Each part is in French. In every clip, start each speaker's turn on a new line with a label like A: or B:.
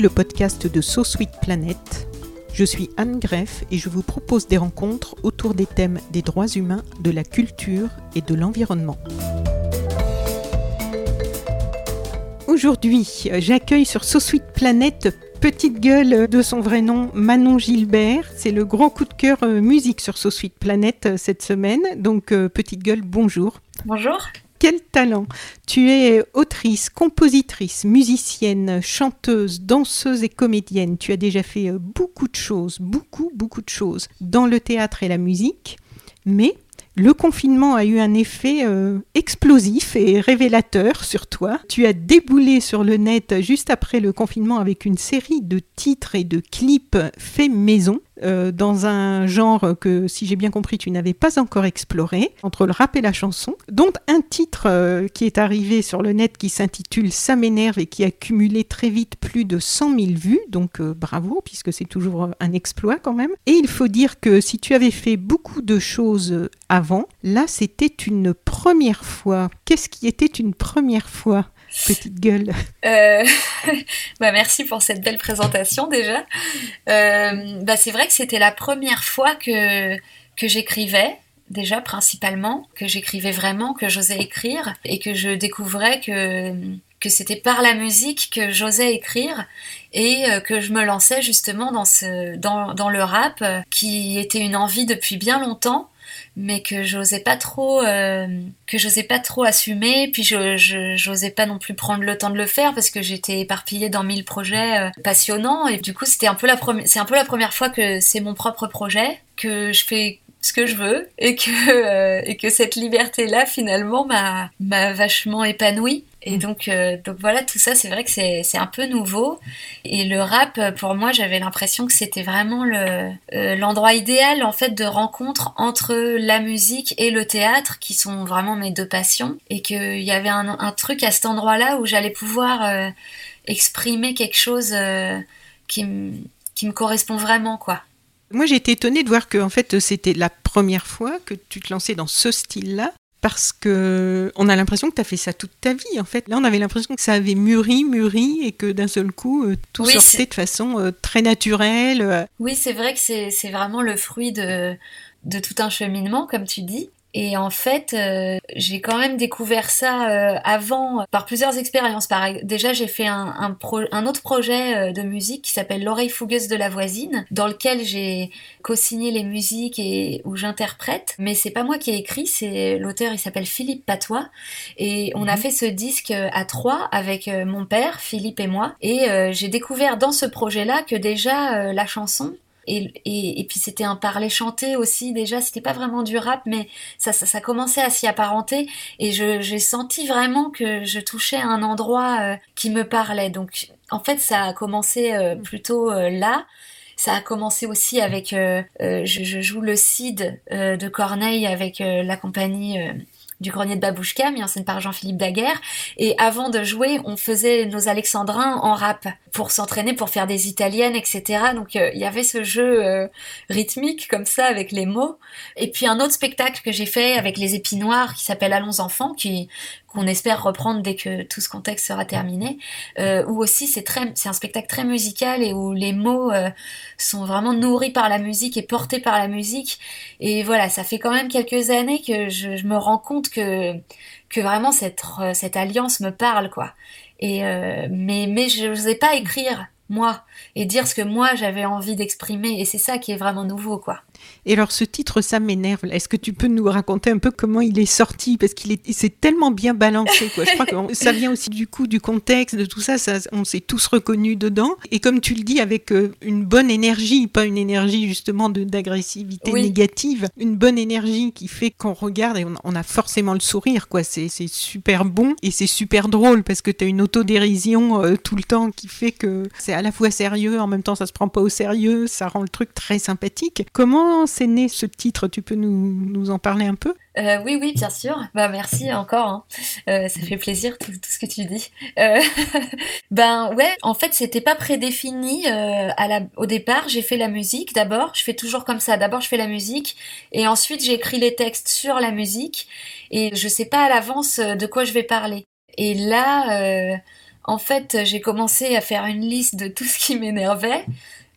A: le podcast de So Sweet Planet. Je suis Anne Greff et je vous propose des rencontres autour des thèmes des droits humains, de la culture et de l'environnement. Aujourd'hui, j'accueille sur So Sweet Planet petite gueule de son vrai nom, Manon Gilbert. C'est le grand coup de cœur euh, musique sur So Sweet Planet euh, cette semaine. Donc, euh, petite gueule, bonjour.
B: Bonjour.
A: Quel talent Tu es autrice, compositrice, musicienne, chanteuse, danseuse et comédienne. Tu as déjà fait beaucoup de choses, beaucoup, beaucoup de choses dans le théâtre et la musique. Mais le confinement a eu un effet euh, explosif et révélateur sur toi. Tu as déboulé sur le net juste après le confinement avec une série de titres et de clips faits maison. Euh, dans un genre que, si j'ai bien compris, tu n'avais pas encore exploré, entre le rap et la chanson, dont un titre euh, qui est arrivé sur le net qui s'intitule Ça m'énerve et qui a cumulé très vite plus de 100 000 vues, donc euh, bravo, puisque c'est toujours un exploit quand même. Et il faut dire que si tu avais fait beaucoup de choses avant, là c'était une première fois. Qu'est-ce qui était une première fois? Petite gueule.
B: Euh, bah merci pour cette belle présentation déjà. Euh, bah c'est vrai que c'était la première fois que, que j'écrivais déjà principalement, que j'écrivais vraiment, que j'osais écrire et que je découvrais que que c'était par la musique que j'osais écrire et euh, que je me lançais justement dans ce dans, dans le rap qui était une envie depuis bien longtemps mais que j'osais pas trop euh, que j'osais pas trop assumer puis je j'osais pas non plus prendre le temps de le faire parce que j'étais éparpillée dans mille projets euh, passionnants. Et du coup c'était un peu la première c'est un peu la première fois que c'est mon propre projet que je fais ce que je veux et que euh, et que cette liberté là finalement m'a m'a vachement épanouie et donc, euh, donc voilà, tout ça, c'est vrai que c'est un peu nouveau. Et le rap, pour moi, j'avais l'impression que c'était vraiment le euh, l'endroit idéal en fait de rencontre entre la musique et le théâtre, qui sont vraiment mes deux passions, et qu'il y avait un, un, truc à cet endroit-là où j'allais pouvoir euh, exprimer quelque chose qui, qui me correspond vraiment, quoi.
A: Moi, j'ai été étonnée de voir que en fait, c'était la première fois que tu te lançais dans ce style-là parce que on a l'impression que tu as fait ça toute ta vie en fait. Là, on avait l'impression que ça avait mûri, mûri et que d'un seul coup euh, tout sortait de façon euh, très naturelle. Euh.
B: Oui, c'est vrai que c'est vraiment le fruit de de tout un cheminement comme tu dis. Et en fait, euh, j'ai quand même découvert ça euh, avant par plusieurs expériences. Par, déjà, j'ai fait un, un, un, autre projet euh, de musique qui s'appelle L'oreille fougueuse de la voisine, dans lequel j'ai co-signé les musiques et où j'interprète. Mais c'est pas moi qui ai écrit, c'est l'auteur. Il s'appelle Philippe Patois, et on a mhm. fait ce disque à trois avec mon père, Philippe et moi. Et j'ai découvert dans ce projet-là que déjà la chanson et, et, et, puis c'était un parler chanté aussi déjà, c'était pas vraiment du rap, mais ça, ça, ça commençait à s'y apparenter et j'ai senti vraiment que je touchais un endroit euh, qui me parlait. Donc en fait ça a commencé euh, plutôt euh, là. Ça a commencé aussi avec, je, je, joue le Cid de Corneille avec la compagnie du grenier de Babouchka, mis en scène par Jean-Philippe Daguerre. Et avant de jouer, on faisait nos alexandrins en rap pour s'entraîner, pour faire des italiennes, etc. Donc euh, il y avait ce jeu euh, rythmique comme ça avec les mots. Et puis un autre spectacle que j'ai fait avec les épinoirs qui s'appelle Allons enfants, qui qu'on espère reprendre dès que tout ce contexte sera terminé, euh, où aussi c'est très, c'est un spectacle très musical et où les mots euh, sont vraiment nourris par la musique et portés par la musique. Et voilà, ça fait quand même quelques années que je, je me rends compte que que vraiment cette cette alliance me parle quoi. Et euh, mais mais je n'osais pas écrire moi et dire ce que moi j'avais envie d'exprimer et c'est ça qui est vraiment nouveau quoi.
A: Et alors ce titre ça m'énerve. Est-ce que tu peux nous raconter un peu comment il est sorti? Parce qu'il est c'est tellement bien balancé quoi. Je crois que ça vient aussi du coup du contexte de tout ça, ça on s'est tous reconnus dedans et comme tu le dis avec euh, une bonne énergie, pas une énergie justement d'agressivité négative, une bonne énergie qui fait qu'on regarde et on, a forcément le sourire quoi. C'est super bon et c'est super drôle parce que tu as une autodérision euh, tout le temps qui fait que c'est à la fois sérieux, en même temps ça se prend pas au sérieux, ça rend le truc très sympathique. Comment c'est né ce titre? Tu peux nous, en parler un peu?
B: Euh, oui, oui, bien sûr. Bah merci encore. Hein. Euh, ça fait plaisir tout, ce que tu dis. Euh, ben ouais, en fait, c'était pas prédéfini au départ. J'ai fait la musique d'abord. Je fais toujours comme ça. D'abord, je fais la musique et ensuite j'écris les textes sur la musique et je sais pas à l'avance de quoi je vais parler. Et là, en fait, j'ai commencé à faire une liste de tout ce qui m'énervait.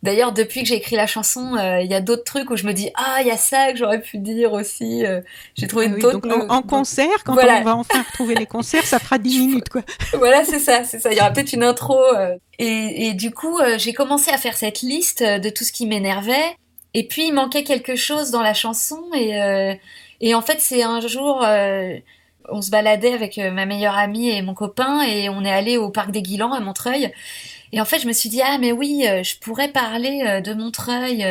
B: D'ailleurs, depuis que j'ai écrit la chanson, euh, il y a d'autres trucs où je me dis ah il y a ça que j'aurais pu dire aussi. Euh, j'ai trouvé
A: ah
B: d'autres.
A: en, concert, quand on va enfin retrouver les concerts, ça fera 10 minutes quoi.
B: voilà, c'est ça, c'est ça. Il y aura peut-être une intro. Euh. Et, et, du coup, j'ai commencé à faire cette liste de tout ce qui m'énervait. Et puis il manquait quelque chose dans la chanson et et en fait c'est un jour on se baladait avec euh, ma meilleure amie et mon copain et on est allé au parc des Guilans à Montreuil. Et en fait, je me suis dit ah mais oui, euh, je pourrais parler euh, de Montreuil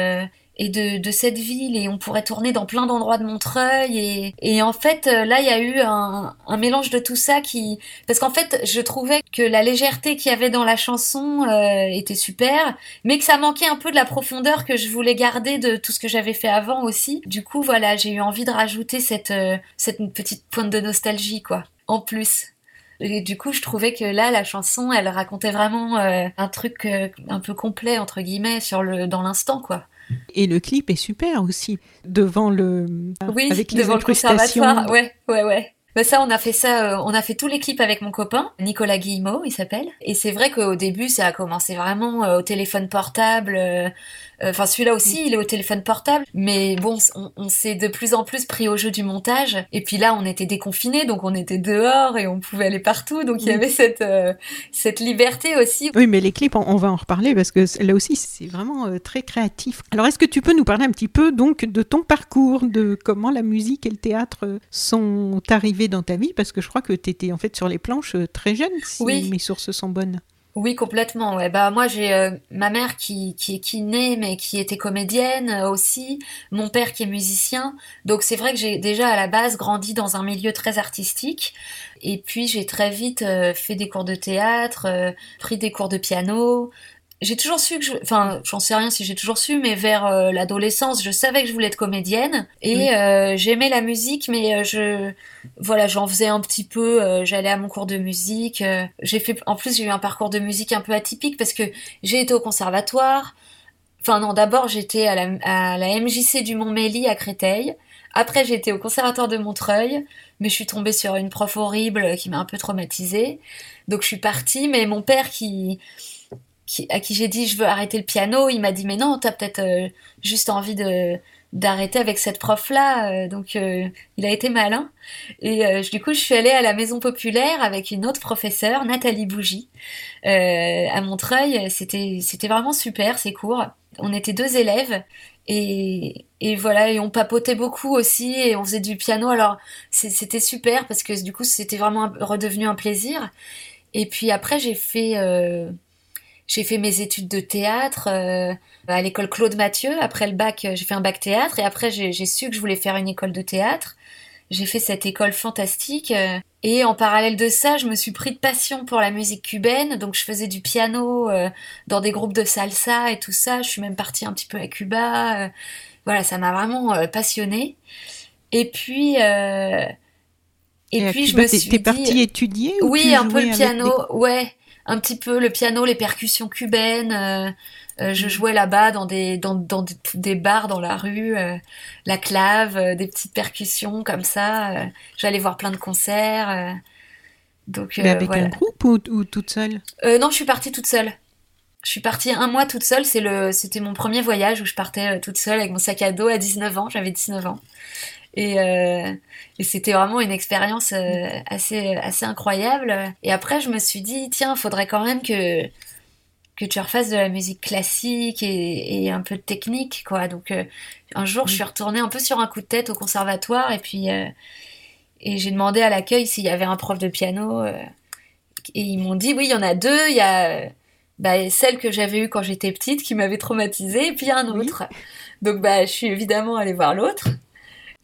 B: et de, de, cette ville et on pourrait tourner dans plein d'endroits de Montreuil et, et en fait là il y a eu un, un, mélange de tout ça qui parce qu'en fait je trouvais que la légèreté qu'il y avait dans la chanson euh, était super mais que ça manquait un peu de la profondeur que je voulais garder de tout ce que j'avais fait avant aussi du coup voilà j'ai eu envie de rajouter cette euh, cette petite pointe de nostalgie quoi en plus et du coup, je trouvais que là, la chanson, elle racontait vraiment euh, un truc un peu complet entre guillemets sur le dans l'instant, quoi.
A: Et le clip est super aussi, devant le.
B: Oui, avec devant le conservatoire. Ouais, ouais, ouais. Bah ça, on a fait ça, euh, on a fait tous les clips avec mon copain, Nicolas Guillemot, il s'appelle. Et c'est vrai qu'au début, ça a commencé vraiment euh, au téléphone portable, euh, enfin, celui-là aussi, il est au téléphone portable. Mais bon, on, s'est de plus en plus pris au jeu du montage. Et puis là, on était déconfinés, donc on était dehors et on pouvait aller partout. Donc il y avait cette euh, cette liberté aussi.
A: Oui, mais les clips, on, va en reparler parce que là aussi, c'est vraiment euh, très créatif. Alors, est-ce que tu peux nous parler un petit peu donc de ton parcours, de comment la musique et le théâtre sont arrivés dans ta vie? Parce que je crois que tu étais en fait sur les planches très jeune, si mes sources sont bonnes.
B: Oui, complètement. Ouais. Bah moi j'ai euh, ma mère qui qui est kiné mais qui était comédienne euh, aussi, mon père qui est musicien. Donc c'est vrai que j'ai déjà à la base grandi dans un milieu très artistique et puis j'ai très vite euh, fait des cours de théâtre, pris des cours de piano, j'ai toujours su que je, enfin, j'en sais rien si j'ai toujours su, mais vers euh, l'adolescence, je savais que je voulais être comédienne et euh, j'aimais la musique, mais euh, je, voilà, j'en faisais un petit peu. J'allais à mon cours de musique. j'ai fait, en plus, j'ai eu un parcours de musique un peu atypique parce que j'ai été au conservatoire. Enfin non, d'abord j'étais à la, à la MJC du Mont-Mély à Créteil. Après, j'ai été au conservatoire de Montreuil, mais je suis tombée sur une prof horrible qui m'a un peu traumatisée. Donc je suis partie, mais mon père qui à qui j'ai dit je veux arrêter le piano, il m'a dit mais non, t'as peut-être euh, juste envie de d'arrêter avec cette prof là, euh, donc euh, il a été malin. Et du coup je suis allée à la maison populaire avec une autre professeure, Nathalie Bougie, à Montreuil. C'était c'était vraiment super ces cours. On était deux élèves et, et voilà et on papotait beaucoup aussi et on faisait du piano. Alors c'était super parce que du coup c'était vraiment redevenu un plaisir. Et puis après j'ai fait j'ai fait mes études de théâtre euh, à l'école Claude Mathieu. Après le bac, euh, j'ai fait un bac théâtre et après j'ai su que je voulais faire une école de théâtre. J'ai fait cette école fantastique euh, et en parallèle de ça, je me suis pris de passion pour la musique cubaine. Donc je faisais du piano dans des groupes de salsa et tout ça. Je suis même partie un petit peu à Cuba. voilà, ça m'a vraiment passionnée. Et puis et, puis je me suis
A: t'es partie étudier
B: Oui, un peu le piano. Ouais un petit peu le piano, les percussions cubaines. Euh, euh, je mm. jouais là-bas dans des dans, dans des, bars dans la rue, euh, la clave, des petites percussions comme ça. J'allais voir plein de concerts. donc
A: Mais avec un groupe ou, ou toute seule?
B: Non, je suis partie toute seule. Je suis partie un mois toute seule. C'est le, c'était mon premier voyage où je partais toute seule avec mon sac à dos à 19 ans. J'avais 19 ans. Et, euh, et c'était vraiment une expérience euh, assez, assez incroyable. Et après, je me suis dit, tiens, faudrait quand même que que tu refasses de la musique classique et, un peu de technique, quoi. Donc, euh, un jour, je suis retournée un peu sur un coup de tête au conservatoire et puis euh, et j'ai demandé à l'accueil s'il y avait un prof de piano euh, et ils m'ont dit oui, il y en a deux. Il y a bah, celle que j'avais eue quand j'étais petite qui m'avait traumatisée et puis il y a un autre. Donc, bah, je suis évidemment allée voir l'autre.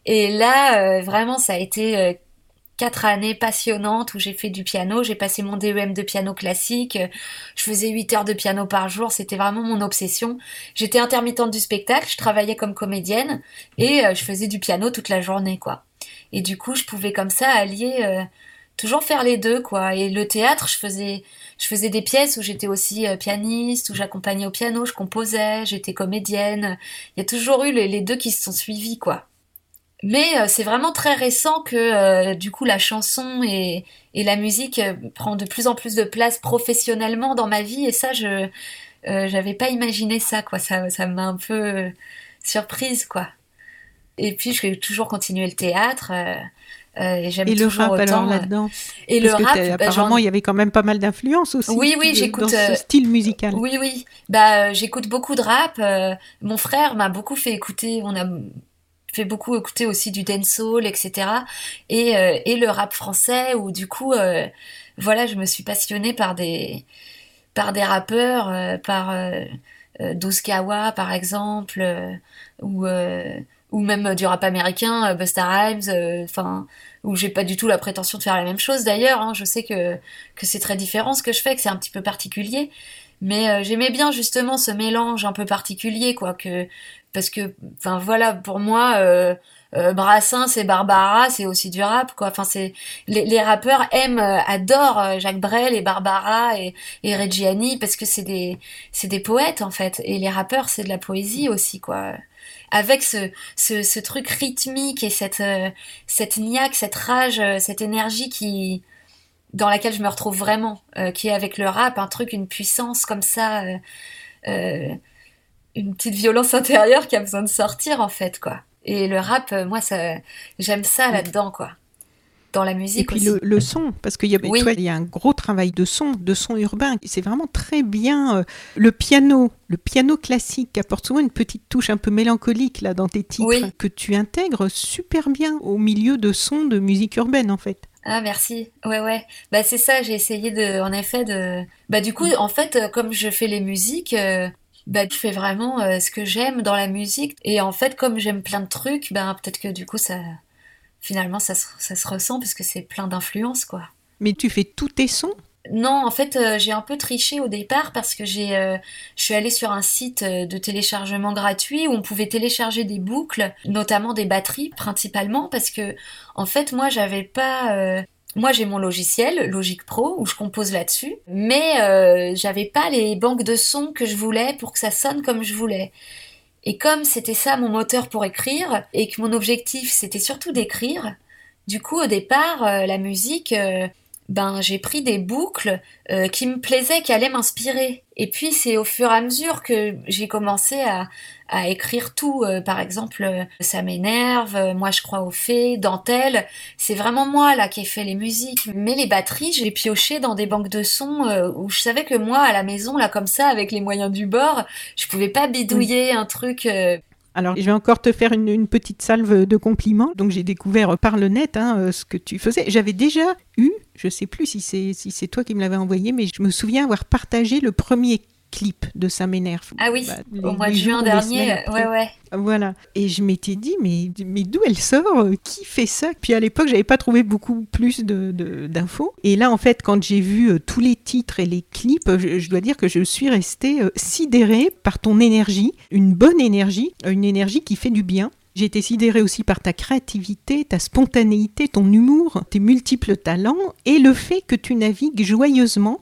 B: Et là, vraiment, ça a été quatre années passionnantes où j'ai fait du piano. J'ai passé mon DEM de piano classique. Je faisais 8 heures de piano par jour. C'était vraiment mon obsession. J'étais intermittente du spectacle. Je travaillais comme comédienne et euh, je faisais du piano toute la journée, quoi. Et du coup, je pouvais comme ça allier, euh, toujours faire les deux, quoi. Et le théâtre, je faisais, je faisais des pièces où j'étais aussi euh, pianiste, où j'accompagnais au piano, je composais, j'étais comédienne. Il y a toujours eu les, les deux qui se sont suivis, quoi. Mais euh, c'est vraiment très récent que euh, du coup la chanson et, et la musique euh, prend de plus en plus de place professionnellement dans ma vie et ça je j'avais pas imaginé ça quoi ça ça m'a un peu surprise quoi. Et puis je vais toujours continuer le théâtre. et j'aime toujours
A: le rap
B: autant,
A: là-dedans. Et le rap, apparemment, il y avait quand même pas mal d'influence aussi.
B: Oui, oui, j'écoute
A: ce style musical.
B: Oui, oui. Bah, j'écoute beaucoup de rap. mon frère m'a beaucoup fait écouter. On a fait beaucoup écouter aussi du dancehall, etc. Et, euh, et le rap français où du coup, euh, voilà, je me suis passionnée par des par des rappeurs, euh, par euh, Kawa par exemple, ou ou même du rap américain, Busta Rhymes, enfin où j'ai pas du tout la prétention de faire la même chose d'ailleurs. Hein, je sais que que c'est très différent ce que je fais, que c'est un petit peu particulier. Mais j'aimais bien justement ce mélange un peu particulier, quoi, que parce que enfin voilà pour moi euh, euh, et Barbara c'est aussi du rap quoi. Enfin c'est les, les, rappeurs aiment euh, adorent euh, Jacques Brel et Barbara et, et Reggiani parce que c'est des c'est des poètes en fait. Et les rappeurs c'est de la poésie aussi quoi. Avec ce, ce, ce truc rythmique et cette cette niaque cette rage cette énergie qui dans laquelle je me retrouve vraiment qui est avec le rap un truc une puissance comme ça euh, une petite violence intérieure qui a besoin de sortir en fait quoi. Et le rap, euh, moi ça, j'aime ça là-dedans quoi. Dans la musique
A: Et puis Le, son, parce qu'il y, a, il y a un gros travail de son, de son urbain. C'est vraiment très bien. Euh, le piano, le piano classique apporte souvent une petite touche un peu mélancolique là dans tes titres que tu intègres super bien au milieu de sons de musique urbaine en fait.
B: Ah merci. Ouais ouais. Bah c'est ça, j'ai essayé de en effet de bah du coup en fait euh, comme je fais les musiques bah, je fais vraiment euh, ce que j'aime dans la musique. Et en fait, comme j'aime plein de trucs, ben peut-être que du coup, ça, finalement, ça, ça se ressent parce que c'est plein d'influences, quoi.
A: Mais tu fais tous tes sons?
B: Non, en fait, euh, j'ai un peu triché au départ parce que j'ai, euh, je suis allée sur un site de téléchargement gratuit où on pouvait télécharger des boucles, notamment des batteries principalement, parce que en fait, moi, j'avais pas moi j'ai mon logiciel Logic Pro où je compose là-dessus, mais euh, j'avais pas les banques de sons que je voulais pour que ça sonne comme je voulais. Et comme c'était ça mon moteur pour écrire et que mon objectif c'était surtout d'écrire, du coup au départ euh, la musique euh, ben j'ai pris des boucles euh, qui me plaisaient, qui allaient m'inspirer. Et puis c'est au fur et à mesure que j'ai commencé à, à, écrire tout. Euh, par exemple, euh, ça m'énerve, moi je crois aux fées, dentelle. C'est vraiment moi là qui ai fait les musiques. Mais les batteries, j'ai pioché dans des banques de sons où je savais que moi à la maison là comme ça avec les moyens du bord, je pouvais pas bidouiller un truc.
A: Alors, je vais encore te faire une, petite salve de compliments. Donc, j'ai découvert par le net hein, ce que tu faisais. J'avais déjà eu je sais plus si c'est si c'est toi qui me l'avais envoyé, mais je me souviens avoir partagé le premier clip de Ça m'énerve.
B: Ah oui, bah, au mois de juin dernier, ouais, ouais.
A: Voilà. Et je m'étais dit, mais, mais d'où elle sort? Qui fait ça? Puis à l'époque, j'avais pas trouvé beaucoup plus d'infos. De, d'infos. et là, en fait, quand j'ai vu euh, tous les titres et les clips, je, dois dire que je suis restée euh, sidérée par ton énergie, une bonne énergie, une énergie qui fait du bien. J'ai été sidérée aussi par ta créativité, ta spontanéité, ton humour, tes multiples talents et le fait que tu navigues joyeusement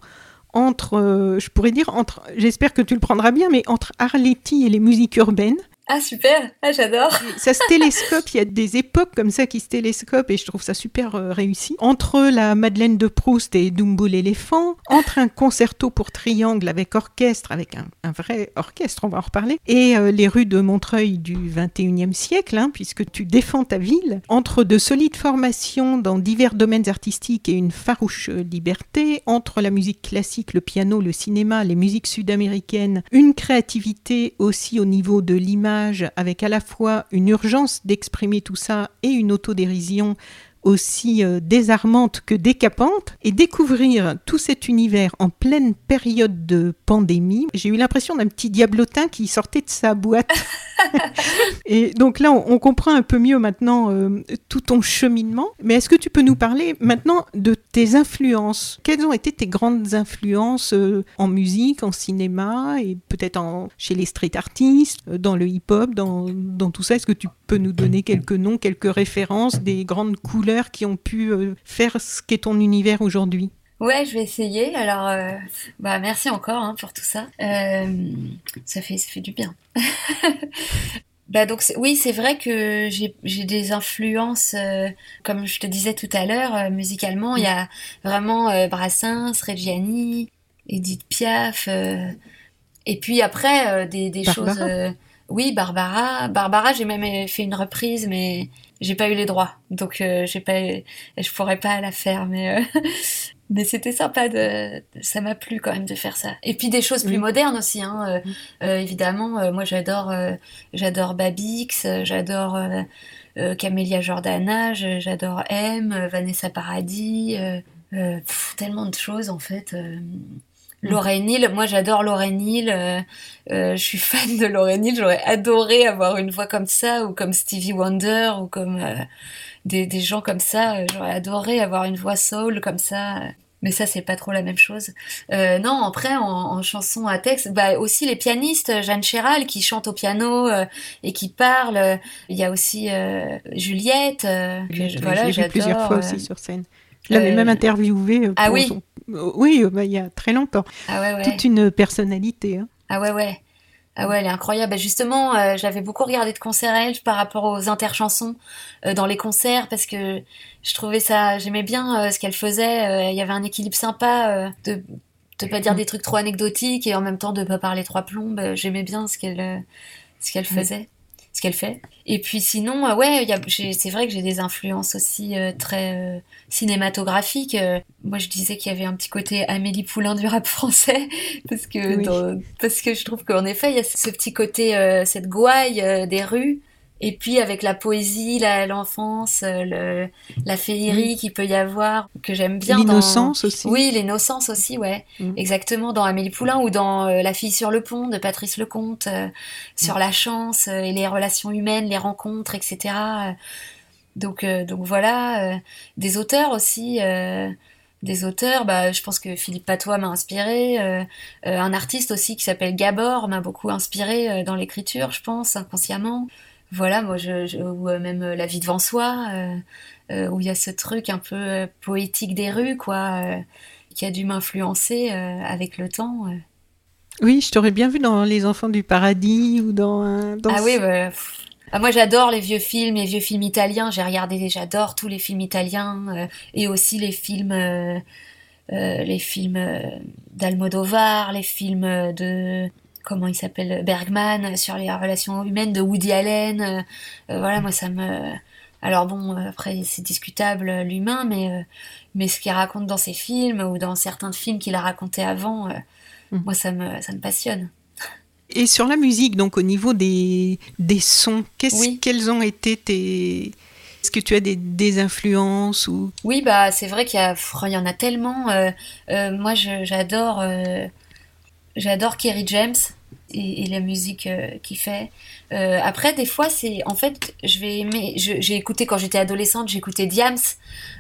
A: entre, euh, je pourrais dire, entre, j'espère que tu le prendras bien, mais entre Arletty et les musiques urbaines.
B: Ah super, ah, j'adore.
A: Ça se télescope, il y a des époques comme ça qui se télescopent et je trouve ça super euh, réussi. Entre la Madeleine de Proust et Dumbo l'éléphant, entre un concerto pour triangle avec orchestre, avec un, vrai orchestre, on va en reparler, et euh, les rues de Montreuil du 21e siècle, hein, puisque tu défends ta ville, entre de solides formations dans divers domaines artistiques et une farouche liberté, entre la musique classique, le piano, le cinéma, les musiques sud-américaines, une créativité aussi au niveau de l'image, avec à la fois une urgence d'exprimer tout ça et une autodérision aussi euh, désarmante que décapante et découvrir tout cet univers en pleine période de pandémie. J'ai eu l'impression d'un petit diablotin qui sortait de sa boîte. et donc là, on, comprend un peu mieux maintenant euh, tout ton cheminement. Mais est-ce que tu peux nous parler maintenant de tes influences? Quelles ont été tes grandes influences euh, en musique, en cinéma et peut-être chez les street artistes, dans le hip-hop, dans, dans tout ça? Est-ce que tu peux nous donner quelques noms, quelques références des grandes couleurs qui ont pu euh, faire ce qu'est ton univers aujourd'hui
B: Ouais, je vais essayer. Alors, euh, bah merci encore hein, pour tout ça. Euh, ça fait ça fait du bien. bah donc oui, c'est vrai que j'ai des influences, comme je te disais tout à l'heure, musicalement, il y a vraiment Brassens, Reggiani, Edith Piaf, et puis après des, des choses. Oui, Barbara. Barbara, j'ai même fait une reprise, mais j'ai pas eu les droits, donc euh, j'ai pas, je pourrais pas la faire, mais euh, mais c'était sympa de, ça m'a plu quand même de faire ça. Et puis des choses plus modernes aussi, hein. Euh, évidemment, moi j'adore, j'adore Babix, j'adore Camélia Jordana, j'adore M, Vanessa Paradis, tellement de choses en fait. Mm. Lorraine Hill, moi j'adore Lorraine Hill, euh, euh, je suis fan de Lorraine Hill, j'aurais adoré avoir une voix comme ça, ou comme Stevie Wonder, ou comme euh, des, des, gens comme ça, j'aurais adoré avoir une voix soul comme ça. Mais ça, c'est pas trop la même chose. non, après, en, en, chanson à texte, bah aussi les pianistes, Jeanne Chéral qui chante au piano et qui parle. Il y a aussi Juliette, que
A: voilà, j'ai plusieurs fois aussi sur scène. Je l'avais même interviewée.
B: ah oui.
A: Oui, bah, il y a très longtemps.
B: Ah
A: Toute une personnalité. Hein.
B: Ah ouais, ouais. Ah ouais, elle est incroyable. Bah, justement, euh, j'avais beaucoup regardé de concerts elle par rapport aux interchansons euh, dans les concerts parce que je trouvais ça, j'aimais bien euh, ce qu'elle faisait. Il y avait un équilibre sympa de de pas dire mm. des trucs trop anecdotiques et en même temps de pas parler trois plombes. J'aimais bien ce qu'elle ce qu'elle faisait ce qu'elle fait. Et puis sinon, euh, ouais, c'est vrai que j'ai des influences aussi euh, très euh, cinématographiques. moi, je disais qu'il y avait un petit côté Amélie Poulain du rap français, parce que parce que je trouve qu'en effet, il y a ce petit côté, cette gouaille des rues et puis avec la poésie, l'enfance, le, la féerie qu'il peut y avoir, que j'aime bien.
A: L'innocence aussi.
B: Oui, l'innocence aussi, ouais. Mm. Exactement, dans Amélie Poulain ou dans euh, La fille sur le pont de Patrice Lecomte, euh, sur mm. la chance euh, et les relations humaines, les rencontres, etc. Donc, donc voilà, des auteurs aussi des auteurs, bah, je pense que Philippe Patois m'a inspiré, un artiste aussi qui s'appelle Gabor m'a beaucoup inspiré dans l'écriture, je pense, inconsciemment voilà, moi, je, ou euh, même euh, La vie devant soi, euh, où il y a ce truc un peu poétique des rues, quoi, qui a dû m'influencer avec le temps.
A: Oui, je t'aurais bien vu dans Les Enfants du Paradis ou dans.
B: ah oui, bah, ah, moi j'adore les vieux films, les vieux films italiens. J'ai regardé, j'adore tous les films italiens et aussi les films, les films d'Almodovar, les films de comment il s'appelle Bergman sur les relations humaines de Woody Allen euh, euh, voilà moi ça me alors bon après c'est discutable l'humain mais mais ce qu'il raconte dans ses films ou dans certains films qu'il a raconté avant mm. moi ça me ça me passionne
A: et sur la musique donc au niveau des des sons qu'est-ce quels ont été tes est-ce que tu as des, des influences ou?
B: Oui, bah c'est vrai qu'il y, y, en a tellement. moi, j'adore j'adore Kerry James et, la musique euh, qu'il fait. Euh, après, des fois, c'est en fait, je vais aimer. J'ai écouté quand j'étais adolescente, j'écoutais Diams.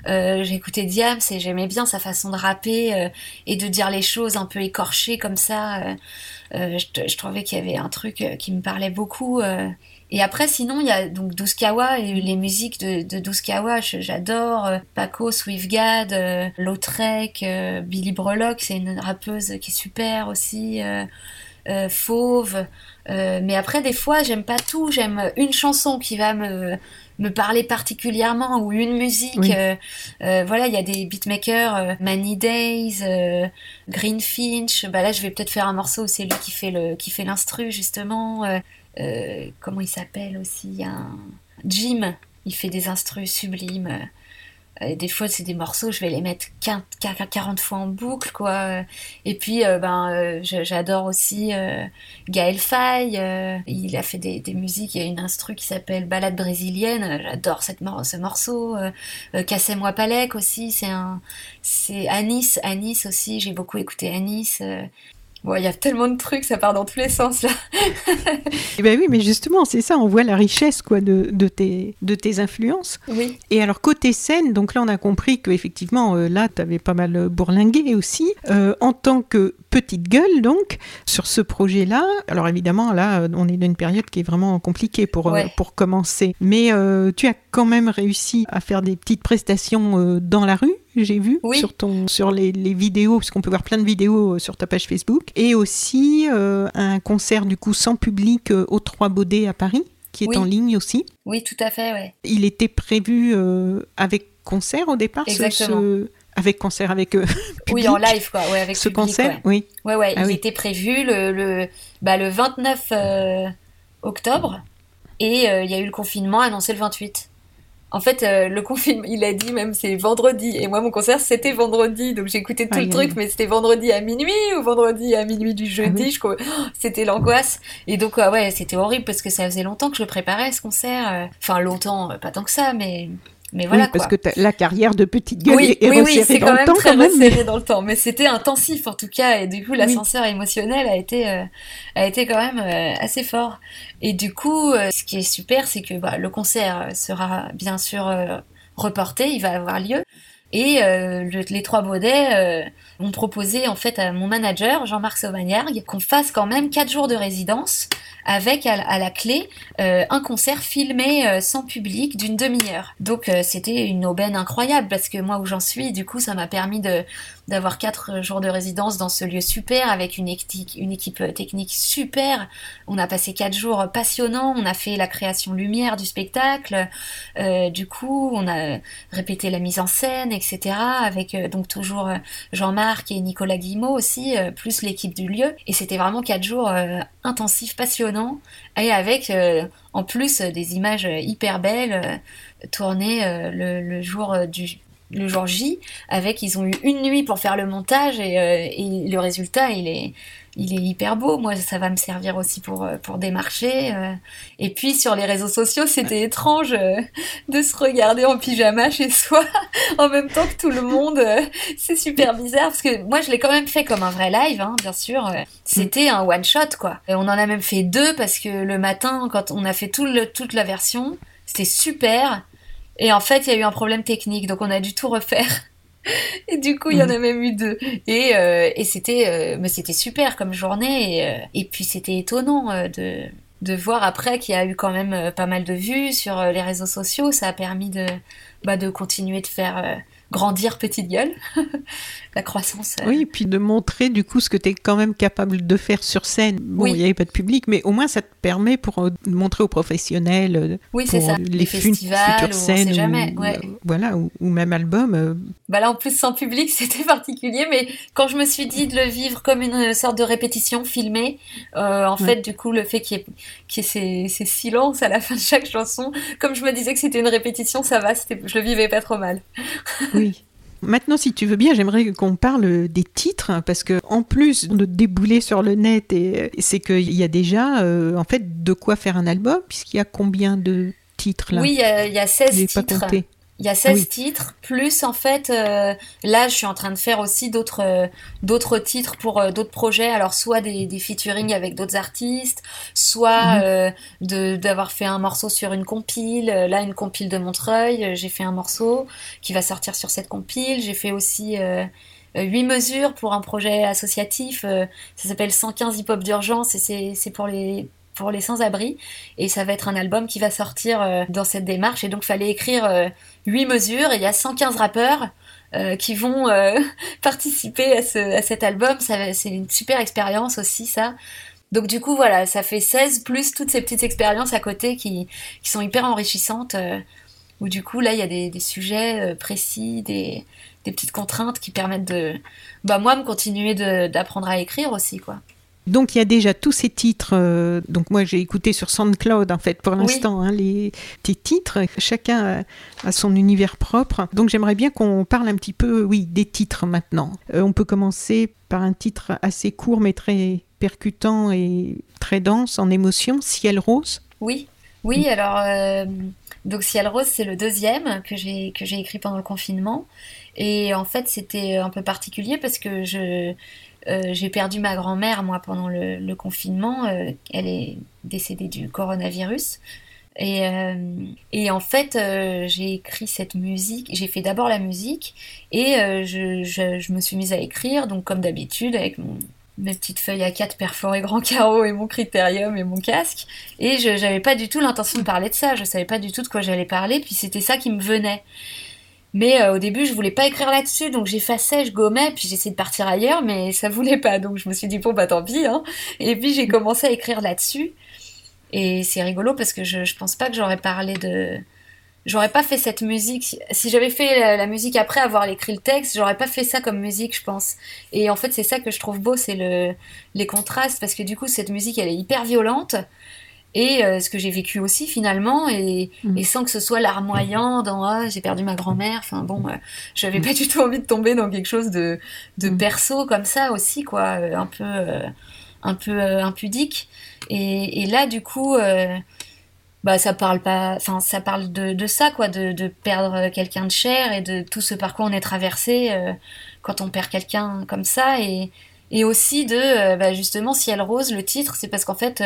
B: Euh, écouté Diams et j'aimais bien sa façon de rapper et de dire les choses un peu écorchées comme ça. Je, trouvais qu'il y avait un truc qui me parlait beaucoup. Et après, sinon, il y a donc Douskawa et les musiques de, de Douskawa, j'adore. Paco, Swiftgad, Lautrec, Billy Brolock, c'est une rappeuse qui est super aussi. fauve. mais après, des fois, j'aime pas tout. J'aime une chanson qui va me me parler particulièrement ou une musique. voilà, il y a des beatmakers, Many Days, Greenfinch. Bah là, je vais peut-être faire un morceau où c'est lui qui fait le qui fait l'instru justement. Comment il s'appelle aussi? Un Jim. Il fait des instrus sublimes. Et des fois, c'est des morceaux, je vais les mettre 40 fois en boucle, quoi. Et puis, euh, ben, euh, j'adore aussi euh, Gaël Faye. il a fait des, musiques. Il y a une instru qui s'appelle Balade brésilienne. J'adore cette ce morceau. Cassez-moi Palek aussi. C'est un, c'est Anis. Anis aussi. J'ai beaucoup écouté Anis. Il y a tellement de trucs, ça part dans tous les sens là.
A: Eh ben oui, mais justement, c'est ça, on voit la richesse quoi de, de, tes, de tes influences.
B: Oui.
A: Et alors côté scène, donc là on a compris que effectivement euh, là tu avais pas mal bourlingué aussi euh, en tant que petite gueule donc sur ce projet-là. Alors évidemment là on est dans une période qui est vraiment compliquée pour euh, pour commencer, mais tu as quand même réussi à faire des petites prestations dans la rue j'ai vu sur, ton, sur les, les vidéos, parce qu'on peut voir plein de vidéos euh, sur ta page Facebook, et aussi euh, un concert du coup sans public euh, au Trois Baudets à Paris, qui est en ligne aussi.
B: Oui, tout à fait, ouais.
A: Il était prévu avec concert au départ
B: Exactement.
A: avec concert avec public?
B: Oui, en live quoi, ouais, avec
A: ce concert, oui.
B: Ouais, ouais, ah il était prévu le, le, bah, le 29 octobre et il y a eu le confinement annoncé le 28. En fait, euh, le confinement, il a dit même c'est vendredi. Et moi, mon concert, c'était vendredi. Donc, écouté tout le truc, mais c'était vendredi à minuit ou vendredi à minuit du jeudi. Ah je crois. c'était l'angoisse. Et donc, ouais, c'était horrible parce que ça faisait longtemps que je préparais, ce concert. Euh. Enfin, longtemps, pas tant que ça, mais mais voilà
A: oui, parce que la carrière de petite gueule
B: oui,
A: est
B: oui, oui,
A: c'est
B: quand
A: même
B: très resserré dans le temps. Mais c'était intensif en tout cas, et du coup l'ascenseur émotionnel a été euh, a été quand même euh, assez fort. Et du coup, euh, ce qui est super, c'est que bah, le concert sera bien sûr reporté, il va avoir lieu. Et les trois Baudets ont proposé en fait à mon manager Jean-Marc Sauvagnargues qu'on fasse quand même quatre jours de résidence avec à, la clé euh, un concert filmé euh, sans public d'une demi-heure. Donc euh, c'était une aubaine incroyable parce que moi où j'en suis, du coup ça m'a permis d'avoir quatre jours de résidence dans ce lieu super avec une équipe, une équipe technique super. On a passé quatre jours passionnants, on a fait la création lumière du spectacle, du coup on a répété la mise en scène, etc. avec donc toujours Jean-Marc et Nicolas Guillemot aussi, plus l'équipe du lieu. Et c'était vraiment quatre jours intensifs, passionnants et avec euh, en plus des images hyper belles euh, tournées euh, le, jour du le jour J avec ils ont eu une nuit pour faire le montage et le résultat il est il est hyper beau. Moi, ça va me servir aussi pour, euh, pour démarcher. Euh. Et puis, sur les réseaux sociaux, c'était étrange euh, de se regarder en pyjama chez soi en même temps que tout le monde. C'est super bizarre parce que moi, je l'ai quand même fait comme un vrai live, hein, bien sûr. C'était un one-shot, quoi. Et on en a même fait deux parce que le matin, quand on a fait tout le, toute la version, c'était super. Et en fait, il y a eu un problème technique, donc on a dû tout refaire. Et du coup, il y en a mhm. même eu deux. Et, euh, et c'était, euh, mais c'était super comme journée. Et, euh, et puis c'était étonnant de, de voir après qu'il y a eu quand même pas mal de vues sur les réseaux sociaux. Ça a permis de, bah, de continuer de faire grandir petite gueule, la croissance.
A: Euh. Oui, puis de montrer du coup ce que tu es quand même capable de faire sur scène. Bon, il n'y avait pas de public, mais au moins ça te permet pour euh, montrer aux professionnels euh,
B: oui, pour ça.
A: les, festivals, futures scènes,
B: jamais.
A: Ou, voilà, ou, même album.
B: Bah là en plus sans public c'était particulier, mais quand je me suis dit de le vivre comme une sorte de répétition filmée, en fait du coup le fait qu'il y ait, qu ces, ces, silences à la fin de chaque chanson, comme je me disais que c'était une répétition, ça va, je le vivais pas trop mal.
A: Oui. Maintenant, si tu veux bien, j'aimerais qu'on parle des titres, parce que en plus de débouler sur le net, c'est qu'il y a déjà, euh, en fait, de quoi faire un album, puisqu'il y a combien de titres là?
B: Oui, il y, a, 16 titres. Il y a 16 titres, plus en fait, euh, là je suis en train de faire aussi d'autres euh, d'autres titres pour euh, d'autres projets, alors soit des, des featuring avec d'autres artistes, soit mhm. d'avoir fait un morceau sur une compile, là une compile de Montreuil, j'ai fait un morceau qui va sortir sur cette compile, j'ai fait aussi... 8 mesures pour un projet associatif, ça s'appelle 115 hip-hop d'urgence et c'est pour les pour les sans-abri et ça va être un album qui va sortir dans cette démarche et donc fallait écrire 8 mesures et il y a 115 rappeurs euh, qui vont euh, participer à, ce, cet album. C'est une super expérience aussi, ça. Donc du coup, voilà, ça fait 16 plus toutes ces petites expériences à côté qui, qui sont hyper enrichissantes. Euh, où du coup, là, il y a des, sujets euh, précis, des, des, petites contraintes qui permettent de, bah moi, me continuer d'apprendre à écrire aussi, quoi.
A: Donc il y a déjà tous ces titres. Euh, donc moi j'ai écouté sur SoundCloud en fait pour l'instant hein, les tes titres. Chacun a, son univers propre. Donc j'aimerais bien qu'on parle un petit peu, oui, des titres maintenant. Euh, on peut commencer par un titre assez court mais très percutant et très dense en émotion, Ciel rose.
B: Oui, oui. Alors euh, donc Ciel rose c'est le deuxième que j'ai que j'ai écrit pendant le confinement. Et en fait, c'était un peu particulier parce que je, euh, j'ai perdu ma grand-mère, moi, pendant le, confinement. Euh, elle est décédée du coronavirus. Et, euh, en fait, j'ai écrit cette musique. J'ai fait d'abord la musique et je, me suis mise à écrire, donc comme d'habitude, avec mon, mes petites feuilles à quatre perforées grand carreau et mon critérium et mon casque. Et je n'avais pas du tout l'intention de parler de ça. Je savais pas du tout de quoi j'allais parler. Puis c'était ça qui me venait. Mais euh, au début, je voulais pas écrire là-dessus, donc j'effaçais, je gommais, puis j'essayais de partir ailleurs, mais ça voulait pas, donc je me suis dit bon bah tant pis. Hein. Et puis j'ai commencé à écrire là-dessus, et c'est rigolo parce que je, je pense pas que j'aurais parlé de, j'aurais pas fait cette musique. Si j'avais fait la, la, musique après avoir écrit le texte, j'aurais pas fait ça comme musique, je pense. Et en fait, c'est ça que je trouve beau, c'est le les contrastes, parce que du coup, cette musique, elle est hyper violente et euh, ce que j'ai vécu aussi finalement et, mm. et, sans que ce soit larmoyant dans ah j'ai perdu ma grand-mère enfin bon euh, j'avais mm. pas du tout envie de tomber dans quelque chose de, de mm. perso comme ça aussi quoi euh, un peu un peu impudique et, et, là du coup bah ça parle pas enfin ça parle de, de ça quoi de, de perdre quelqu'un de cher et de tout ce parcours on est traversé quand on perd quelqu'un comme ça et et aussi de bah, justement ciel rose le titre c'est parce qu'en fait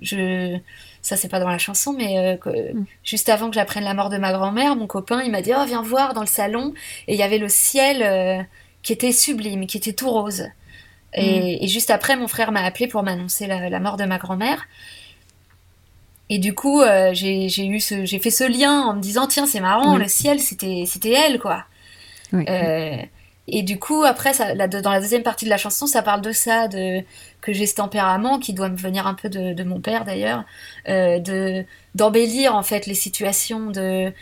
B: je ça c'est pas dans la chanson mais euh, mm. juste avant que j'apprenne la mort de ma grand-mère mon copain il m'a dit oh viens voir dans le salon. Et il y avait le ciel euh, qui était sublime qui était tout rose. Et, mm. juste après mon frère m'a appelé pour m'annoncer la, mort de ma grand-mère. Et du coup euh, j'ai eu j'ai fait ce lien en me disant tiens c'est marrant le ciel c'était c'était elle quoi et du coup, après, ça, dans la deuxième partie de la chanson, ça parle de ça, de que j'ai ce tempérament qui doit me venir un peu de, de mon père d'ailleurs, euh, de d'embellir en fait les situations, de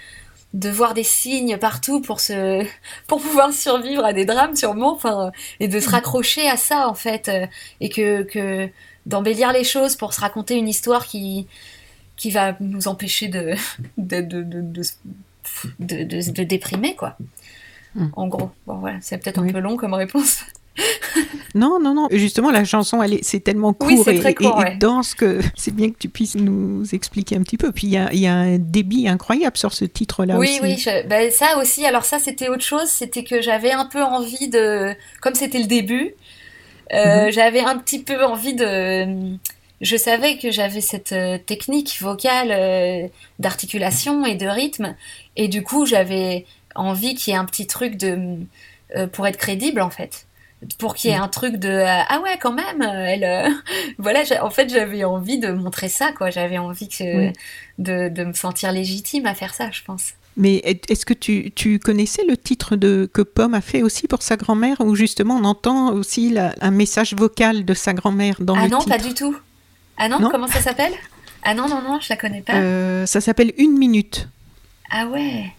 B: de voir des signes partout pour se pour pouvoir survivre à des drames sûrement, enfin, et de se mm. raccrocher à ça en fait, euh, et que que d'embellir les choses pour se raconter une histoire qui qui va nous empêcher de de, de, de, de, de déprimer quoi. Hmm. En gros, bon voilà, c'est peut-être un peu long comme réponse.
A: non, non, non. Justement, la chanson, elle est, c'est tellement court, et, dense que c'est bien que tu puisses nous expliquer un petit peu. Puis il y a, un débit incroyable sur ce titre-là
B: oui,
A: aussi.
B: Oui, oui. Ben, ça aussi. Alors ça, c'était autre chose. C'était que j'avais un peu envie de, comme c'était le début, euh, mhm. j'avais un petit peu envie de. Je savais que j'avais cette euh, technique vocale euh, d'articulation et de rythme, et du coup, j'avais envie qu'il y ait un petit truc de euh, pour être crédible en fait. Pour qu'il y ait mm. un truc de euh, ah ouais quand même euh, elle voilà en fait j'avais envie de montrer ça quoi. J'avais envie que, de, de, me sentir légitime à faire ça je pense.
A: Mais est-ce que tu, tu, connaissais le titre de que Pomme a fait aussi pour sa grand-mère où justement on entend aussi un message vocal de sa grand-mère dans
B: ah
A: le
B: non,
A: titre?
B: Ah non pas du tout. Ah non, comment ça s'appelle? Ah non non non je la connais pas.
A: Ça s'appelle une minute.
B: Ah ouais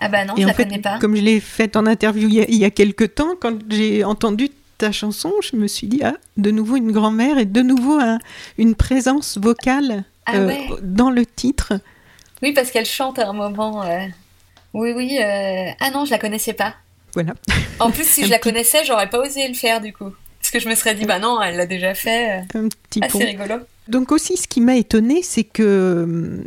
B: ah bah non, je la connais pas.
A: Comme je l'ai faite en interview il y, a, quelques temps, quand j'ai entendu ta chanson, je me suis dit, ah, de nouveau une grand-mère et de nouveau une présence vocale ah euh, dans le titre.
B: Oui, parce qu'elle chante à un moment. Euh. Oui, oui. Euh, ah non, je la connaissais pas.
A: Voilà.
B: En plus, si je la connaissais, j'aurais pas osé le faire du coup. Parce que je me serais dit, bah non, elle l'a déjà fait. Un petit Assez rigolo.
A: Donc aussi, ce qui m'a étonné, c'est que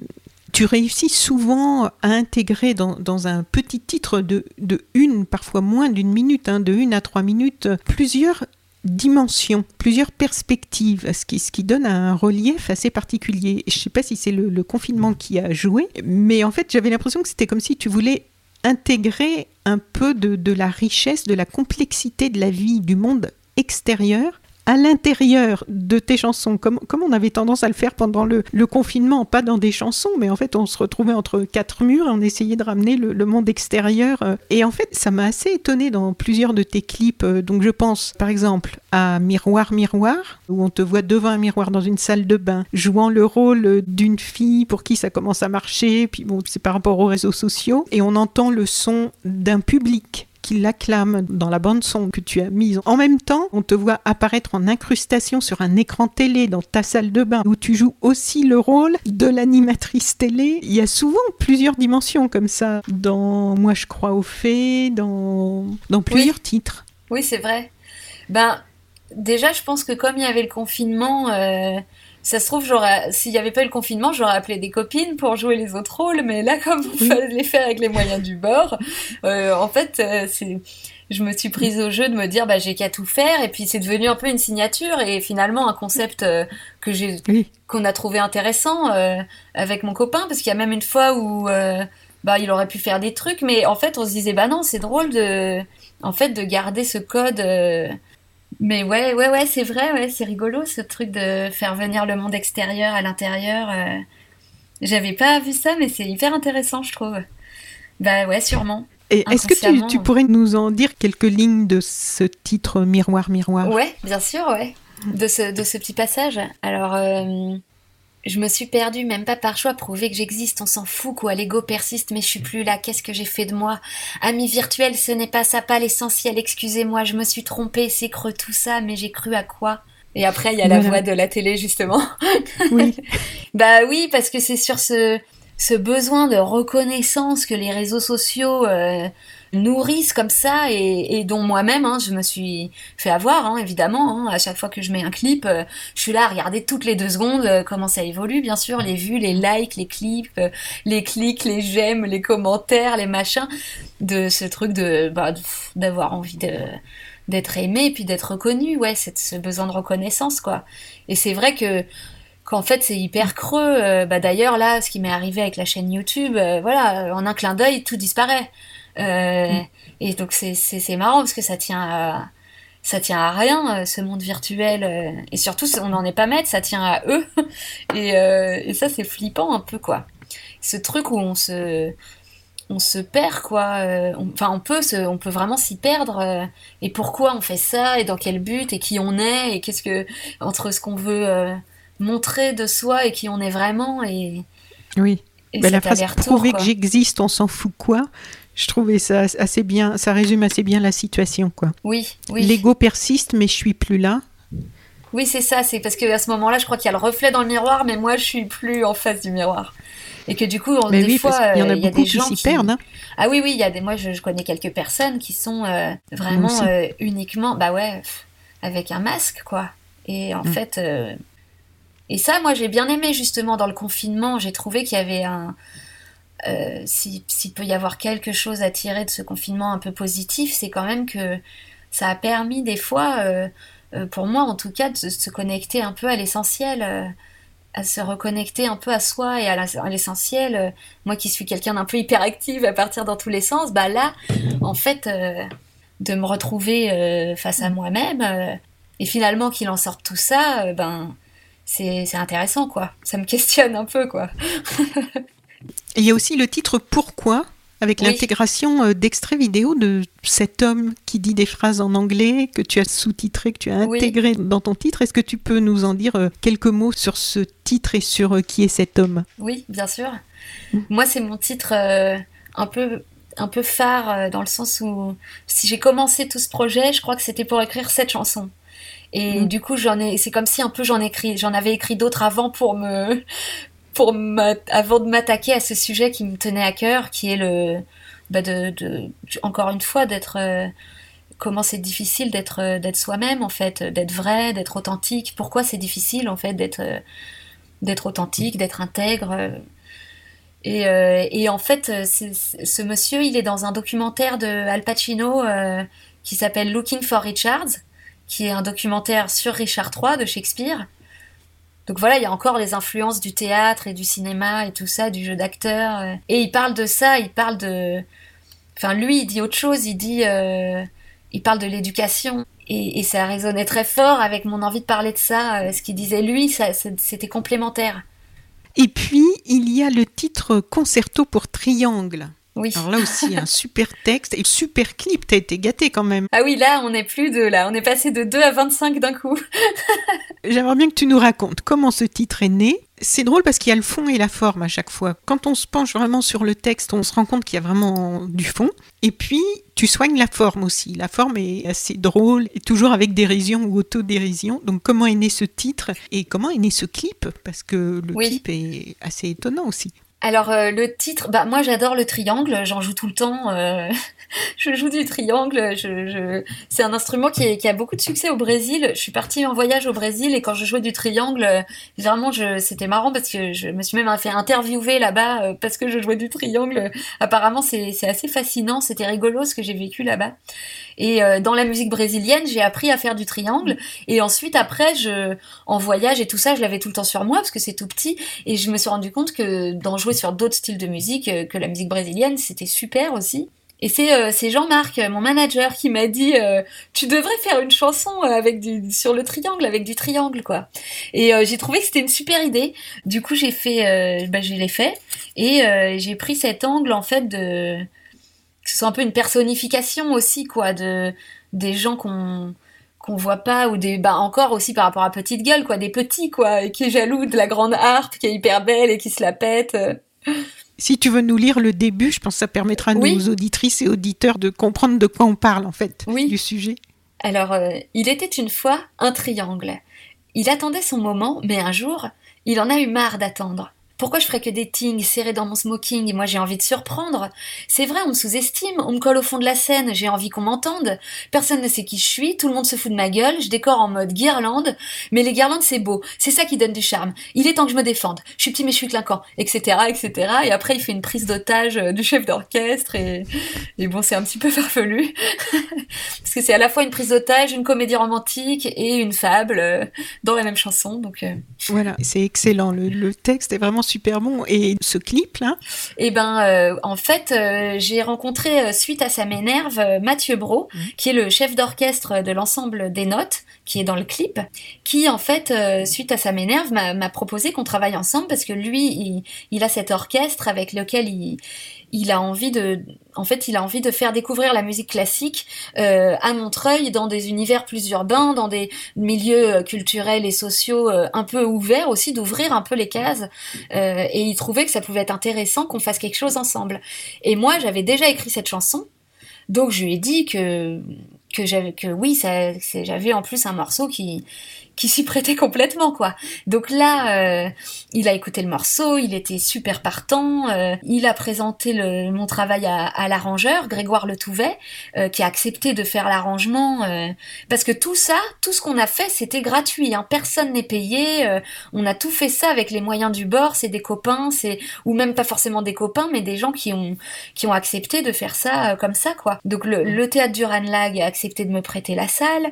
A: tu réussis souvent à intégrer dans, un petit titre de, une, parfois moins d'une minute, hein, de une à trois minutes, plusieurs dimensions, plusieurs perspectives, ce qui, ce qui donne un relief assez particulier. Je ne sais pas si c'est le, confinement qui a joué, mais en fait j'avais l'impression que c'était comme si tu voulais intégrer un peu de, de la richesse, de la complexité de la vie, du monde extérieur à l'intérieur de tes chansons, comme, on avait tendance à le faire pendant le, confinement, pas dans des chansons, mais en fait on se retrouvait entre quatre murs et on essayait de ramener le, le monde extérieur. euh. Et en fait, ça m'a assez étonné dans plusieurs de tes clips. euh, Donc je pense par exemple à Miroir Miroir, où on te voit devant un miroir dans une salle de bain, jouant le rôle d'une fille pour qui ça commence à marcher, puis bon, c'est par rapport aux réseaux sociaux, et on entend le son d'un public qui l'acclame dans la bande son que tu as mise. En même temps, on te voit apparaître en incrustation sur un écran télé dans ta salle de bain où tu joues aussi le rôle de l'animatrice télé. Il y a souvent plusieurs dimensions comme ça dans Moi je crois aux fées, dans, dans plusieurs titres.
B: Oui, c'est vrai. Ben, déjà, je pense que comme il y avait le confinement, euh, ça se trouve, j'aurais, s'il n'y avait pas eu le confinement, j'aurais appelé des copines pour jouer les autres rôles, mais là, comme il fallait les faire avec les moyens du bord, euh, en fait, euh, c'est, je me suis prise au jeu de me dire, bah, j'ai qu'à tout faire, et puis c'est devenu un peu une signature, et finalement un concept euh, que j'ai,
A: Oui.
B: qu'on a trouvé intéressant avec mon copain, parce qu'il y a même une fois où, bah, il aurait pu faire des trucs, mais en fait, on se disait, bah non, c'est drôle de, en fait, de garder ce code. Mais ouais, ouais, ouais, c'est vrai, ouais, c'est rigolo ce truc de faire venir le monde extérieur à l'intérieur. euh. J'avais pas vu ça, mais c'est hyper intéressant, je trouve. Bah ouais, sûrement.
A: Et est-ce que tu pourrais nous en dire quelques lignes de ce titre Miroir Miroir?
B: Ouais, bien sûr, ouais. De ce, de ce petit passage. Alors, euh, je me suis perdue, même pas par choix, prouver que j'existe, on s'en fout quoi, l'ego persiste, mais je suis plus là, qu'est-ce que j'ai fait de moi? Ami virtuel, ce n'est pas ça, pas l'essentiel, excusez-moi, je me suis trompée, c'est creux tout ça, mais j'ai cru à quoi? Et après, il y a la
A: Voilà.
B: voix de la télé, justement.
A: Oui.
B: Bah oui, parce que c'est sur ce, ce besoin de reconnaissance que les réseaux sociaux euh, nourrissent comme ça et, dont moi-même hein, je me suis fait avoir, hein, évidemment. hein. à chaque fois que je mets un clip, euh, je suis là à regarder toutes les deux secondes euh, comment ça évolue, bien sûr, les vues, les likes, les clips, euh, les clics, les j'aime, les commentaires, les machins, de ce truc de bah, d'avoir envie de d'être aimé puis d'être reconnu, ouais, c'est ce besoin de reconnaissance quoi. Et c'est vrai que qu'en fait c'est hyper creux. Bah d'ailleurs là, ce qui m'est arrivé avec la chaîne YouTube, voilà, en un clin d'œil tout disparaît. Euh, Et donc c'est marrant parce que ça tient à ça tient à rien euh, ce monde virtuel euh, et surtout on n'en est pas maître, ça tient à eux et euh, et ça c'est flippant un peu quoi. Ce truc où on se on se perd quoi. on- Enfin on peut se on peut vraiment s'y perdre. et pourquoi on fait ça et dans quel but et qui on est et qu'est-ce que entre ce qu'on veut euh, montrer de soi et qui on est vraiment et,
A: Oui.
B: et
A: Ben, la phrase prouver que j'existe, on s'en fout quoi Je trouvais ça assez bien, ça résume assez bien la situation quoi.
B: Oui, oui.
A: L'ego persiste, mais je suis plus là.
B: Oui, c'est ça, c'est parce qu'à ce moment-là, je crois qu'il y a le reflet dans le miroir, mais moi, je suis plus en face du miroir. Et que du coup, on- des
A: oui,
B: fois,
A: qu'il y en a
B: euh, il y a
A: beaucoup
B: des
A: qui
B: gens
A: s'y
B: qui...
A: perdent. hein.
B: Ah oui, oui, il y a des... moi, je, je connais quelques personnes qui sont euh, vraiment euh, uniquement, bah ouais, avec un masque, quoi. Et en
A: Mm.
B: fait, euh, et ça, moi, j'ai bien aimé justement dans le confinement. J'ai trouvé qu'il y avait un, euh, si- s'il peut y avoir quelque chose à tirer de ce confinement un peu positif, c'est quand même que ça a permis des fois, euh, euh, pour moi en tout cas, de se- connecter un peu à l'essentiel, à se reconnecter un peu à soi et à l'essentiel. Moi qui suis quelqu'un d'un peu hyperactive à partir dans tous les sens, bah là, en fait, de me retrouver face à moi-même et finalement qu'il en sorte tout ça, ben c'est intéressant quoi. Ça me questionne un peu quoi.
A: Et il y a aussi le titre Pourquoi avec
B: Oui.
A: l'intégration euh, d'extraits vidéo de cet homme qui dit des phrases en anglais que tu as sous-titré, que tu as
B: Oui.
A: intégré dans ton titre. Est-ce que tu peux nous en dire euh, quelques mots sur ce titre et sur euh, qui est cet homme?
B: Oui, bien sûr.
A: Mm.
B: Moi, c'est mon titre euh, un peu un peu phare dans le sens où si j'ai commencé tout ce projet, je crois que c'était pour écrire cette chanson. Et
A: Mm.
B: du coup, j'en ai c'est comme si un peu j'en écris j'en avais écrit d'autres avant pour me pour avant de m'attaquer à ce sujet qui me tenait à cœur, qui est le bah de, de encore une fois d'être euh, comment c'est difficile d'être euh, d'être soi-même en fait, d'être vrai, d'être authentique. Pourquoi c'est difficile en fait d'être euh, d'être authentique, d'être intègre. Et, et en fait, ce monsieur, il est dans un documentaire de Al Pacino qui s'appelle Looking for Richards, qui est un documentaire sur Richard III de Shakespeare. Donc voilà, il y a encore les influences du théâtre et du cinéma et tout ça, du jeu d'acteur. euh. Et il parle de ça, il parle de... Enfin, lui, il dit autre chose, il dit... euh, Il parle de l'éducation. et, ça résonnait très fort avec mon envie de parler de ça. ce qu'il disait lui, c'était complémentaire.
A: Et puis, il y a le titre Concerto pour triangle.
B: Oui.
A: Alors là aussi, un super texte et super clip. T'as été gâté quand même.
B: Ah oui, là, on n'est plus de là. On est passé de 2 à 25 d'un coup.
A: J'aimerais bien que tu nous racontes comment ce titre est né. C'est drôle parce qu'il y a le fond et la forme à chaque fois. Quand on se penche vraiment sur le texte, on se rend compte qu'il y a vraiment du fond. Et puis, tu soignes la forme aussi. La forme est assez drôle et toujours avec dérision ou autodérision. Donc, comment est né ce titre et comment est né ce clip? Parce que le clip est assez étonnant aussi.
B: Alors euh, le titre, bah moi j'adore le triangle, j'en joue tout le temps. Euh, je joue du triangle. Je, C'est un instrument qui, qui, a beaucoup de succès au Brésil. Je suis partie en voyage au Brésil et quand je jouais du triangle, vraiment c'était marrant parce que je me suis même fait interviewer là-bas euh, parce que je jouais du triangle. Apparemment c'est assez fascinant, c'était rigolo ce que j'ai vécu là-bas. Et dans la musique brésilienne, j'ai appris à faire du triangle. Et ensuite, après, je, en voyage et tout ça, je l'avais tout le temps sur moi parce que c'est tout petit. Et je me suis rendu compte que d'en jouer sur d'autres styles de musique euh, que la musique brésilienne, c'était super aussi. Et c'est euh, Jean-Marc, mon manager, qui m'a dit euh, tu devrais faire une chanson avec du sur le triangle, avec du triangle quoi. Et j'ai trouvé que c'était une super idée. Du coup j'ai fait, bah, je l'ai fait et j'ai pris cet angle en fait de ce soit un peu une personnification aussi quoi de des gens qu'on qu'on voit pas ou des bah encore aussi par rapport à petite gueule quoi des petits quoi qui est jaloux de la grande harpe qui est hyper belle et qui se la pète
A: si tu veux nous lire le début, je pense que ça permettra à nos auditrices et auditeurs de comprendre de quoi on parle en fait du sujet.
B: Alors, euh, il était une fois un triangle. Il attendait son moment, mais un jour, il en a eu marre d'attendre. Pourquoi je ferais que des tings serrés dans mon smoking Moi j'ai envie de surprendre? C'est vrai, on me sous-estime, on me colle au fond de la scène, j'ai envie qu'on m'entende. Personne ne sait qui je suis, tout le monde se fout de ma gueule, je décore en mode guirlande. Mais les guirlandes c'est beau, c'est ça qui donne du charme. Il est temps que je me défende. Je suis petit mais je suis clinquant, etc., etc. Et après il fait une prise d'otage euh, du chef d'orchestre et, et bon c'est un petit peu farfelu parce que c'est à la fois une prise d'otage, une comédie romantique et une fable euh, dans la même chanson. Donc euh.
A: voilà, c'est excellent. Le, le texte est vraiment super bon. Et ce clip là
B: Eh ben, euh, en fait, euh, j'ai rencontré euh, suite à ça m'énerve Mathieu Bro, mmh. qui est le chef d'orchestre de l'ensemble des notes, qui est dans le clip, qui en fait, suite à ça m'énerve, m'a proposé qu'on travaille ensemble parce que lui, il, il a cet orchestre avec lequel il il a envie de, en fait, il a envie de faire découvrir la musique classique euh, à Montreuil dans des univers plus urbains, dans des milieux euh, culturels et sociaux euh, un peu ouverts aussi, d'ouvrir un peu les cases. et il trouvait que ça pouvait être intéressant qu'on fasse quelque chose ensemble. Et moi, j'avais déjà écrit cette chanson, donc je lui ai dit que que que oui, j'avais en plus un morceau qui qui s'y prêtait complètement quoi. Donc là, euh, il a écouté le morceau, il était super partant, euh, il a présenté le, mon travail à, à l'arrangeur Grégoire Le Touvet, euh, qui a accepté de faire l'arrangement parce que tout ça, tout ce qu'on a fait, c'était gratuit, hein. personne n'est payé, on a tout fait ça avec les moyens du bord, c'est des copains, c'est ou même pas forcément des copains, mais des gens qui ont qui ont accepté de faire ça comme ça quoi. Donc le, le théâtre du Ranlag a accepté de me prêter la salle,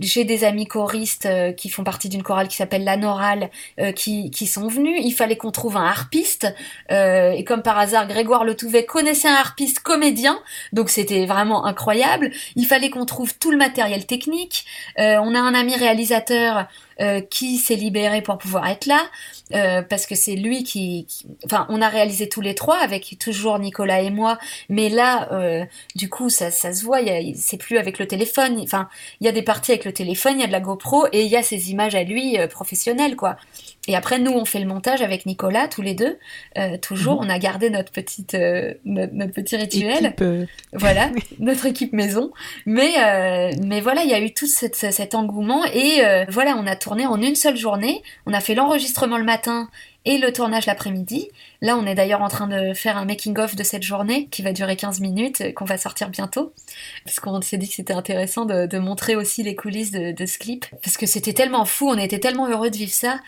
B: j'ai des amis choristes qui font partie d'une chorale qui s'appelle La Norale, euh, qui, qui sont venus. Il fallait qu'on trouve un harpiste. Euh, et comme par hasard, Grégoire Le Touvet connaissait un harpiste comédien, donc c'était vraiment incroyable. Il fallait qu'on trouve tout le matériel technique. Euh, on a un ami réalisateur euh, qui s'est libéré pour pouvoir être là, euh, parce que c'est lui qui, Enfin, on a réalisé tous les trois avec toujours Nicolas et moi, mais là, euh, du coup, ça, ça se voit, c'est plus avec le téléphone. Enfin, il y a des parties avec le téléphone, il y a de la GoPro et il y a ces images à lui professionnelles, quoi. Et après, nous, on fait le montage avec Nicolas, tous les deux. Euh, toujours, mhm. on a gardé notre petite, euh, notre, petit rituel.
A: Euh,
B: voilà, notre équipe maison. Mais, mais voilà, il y a eu tout cet engouement. Et voilà, on a tourné en une seule journée. On a fait l'enregistrement le matin et le tournage l'après-midi. Là, on est d'ailleurs en train de faire un making-of de cette journée qui va durer 15 minutes, qu'on va sortir bientôt. Parce qu'on s'est dit que c'était intéressant de, montrer aussi les coulisses de, ce clip. Parce que c'était tellement fou, on était tellement heureux de vivre ça.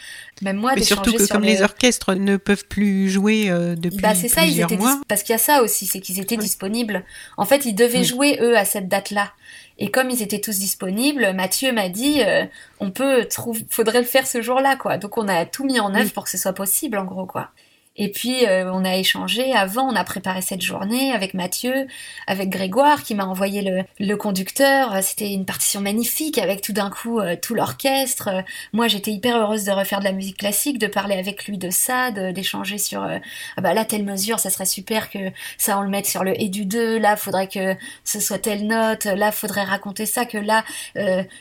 B: Même moi,
A: Mais surtout que comme les orchestres ne peuvent plus jouer euh, depuis bah, c'est ça, ils étaient mois.
B: Parce qu'il y a ça aussi, c'est qu'ils étaient disponibles. En fait, ils devaient jouer, eux, à cette date-là. Et comme ils étaient tous disponibles, Mathieu m'a dit, euh, on peut trouver, faudrait le faire ce jour-là, quoi. Donc on a tout mis en œuvre pour que ce soit possible, en gros, quoi. Et puis euh, on a échangé avant, on a préparé cette journée avec Mathieu, avec Grégoire qui m'a envoyé le, conducteur. C'était une partition magnifique avec tout d'un coup euh, tout l'orchestre. moi j'étais hyper heureuse de refaire de la musique classique, de parler avec lui de ça, d'échanger sur euh, ah bah là telle mesure, ça serait super que ça on le mette sur le et du 2, là faudrait que ce soit telle note, là faudrait raconter ça, que là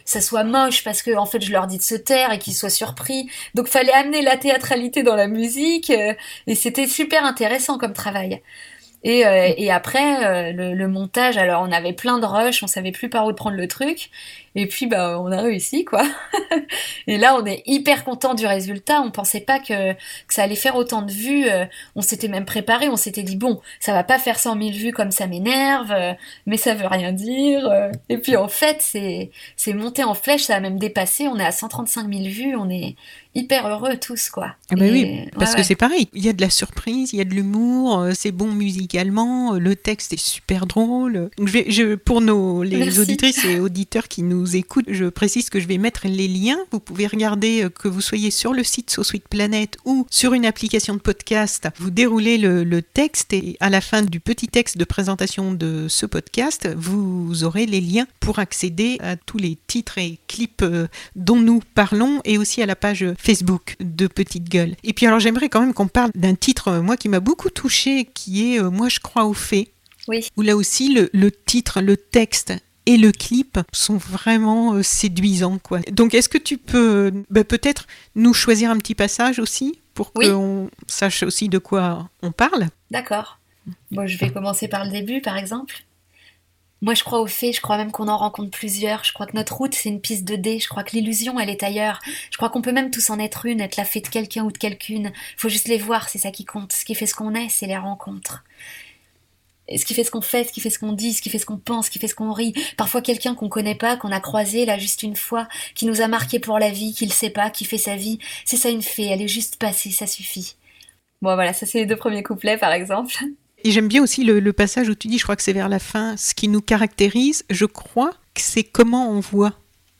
B: ça soit moche parce que en fait je leur dis de se taire et qu'ils soient surpris. Donc fallait amener la théâtralité dans la musique. Et c'était super intéressant comme travail. Et, euh, après, euh, le, montage, alors on avait plein de rushs, on savait plus par où prendre le truc. Et puis, bah, on a réussi, quoi. et là, on est hyper content du résultat. On pensait pas que, ça allait faire autant de vues. Euh, on s'était même préparé. On s'était dit, bon, ça va pas faire 100 000 vues comme ça m'énerve, mais ça veut rien dire. Et puis, en fait, c'est, c'est monté en flèche. Ça a même dépassé. On est à 135 000 vues. On est, hyper heureux tous, quoi.
A: Ah bah oui, parce que c'est pareil, il y a de la surprise, il y a de l'humour, euh, c'est bon musicalement, euh, le texte est super drôle. je vais, je, pour nos, les auditrices et auditeurs qui nous écoutent, je précise que je vais mettre les liens. Vous pouvez regarder euh, que vous soyez sur le site So Sweet Planet ou sur une application de podcast. Vous déroulez le, le texte et à la fin du petit texte de présentation de ce podcast, vous aurez les liens pour accéder à tous les titres et clips dont nous parlons et aussi à la page Facebook de Petite Gueule. Et puis alors j'aimerais quand même qu'on parle d'un titre, euh, moi, qui m'a beaucoup touché, qui est euh, Moi je crois aux fées.
B: Oui.
A: Où là aussi le, titre, le texte et le clip sont vraiment euh, séduisants. Quoi. Donc est-ce que tu peux bah, peut-être nous choisir un petit passage aussi pour qu'on sache aussi de quoi on parle?
B: D'accord. Bon, je vais commencer par le début, par exemple. Moi, je crois aux fées, je crois même qu'on en rencontre plusieurs. Je crois que notre route, c'est une piste de dés. Je crois que l'illusion, elle est ailleurs. Je crois qu'on peut même tous en être une, être la fée de quelqu'un ou de quelqu'une. Faut juste les voir, c'est ça qui compte. Ce qui fait ce qu'on est, c'est les rencontres. Et ce qui fait ce qu'on fait, ce qui fait ce qu'on dit, ce qui fait ce qu'on pense, ce qui fait ce qu'on rit. Parfois quelqu'un qu'on connaît pas, qu'on a croisé là juste une fois, qui nous a marqué pour la vie, qui le sait pas, qui fait sa vie. C'est ça une fée, elle est juste passée, ça suffit. Bon voilà, ça c'est les deux premiers couplets par exemple.
A: Et j'aime bien aussi le, passage où tu dis, je crois que c'est vers la fin, ce qui nous caractérise, je crois que c'est comment on voit.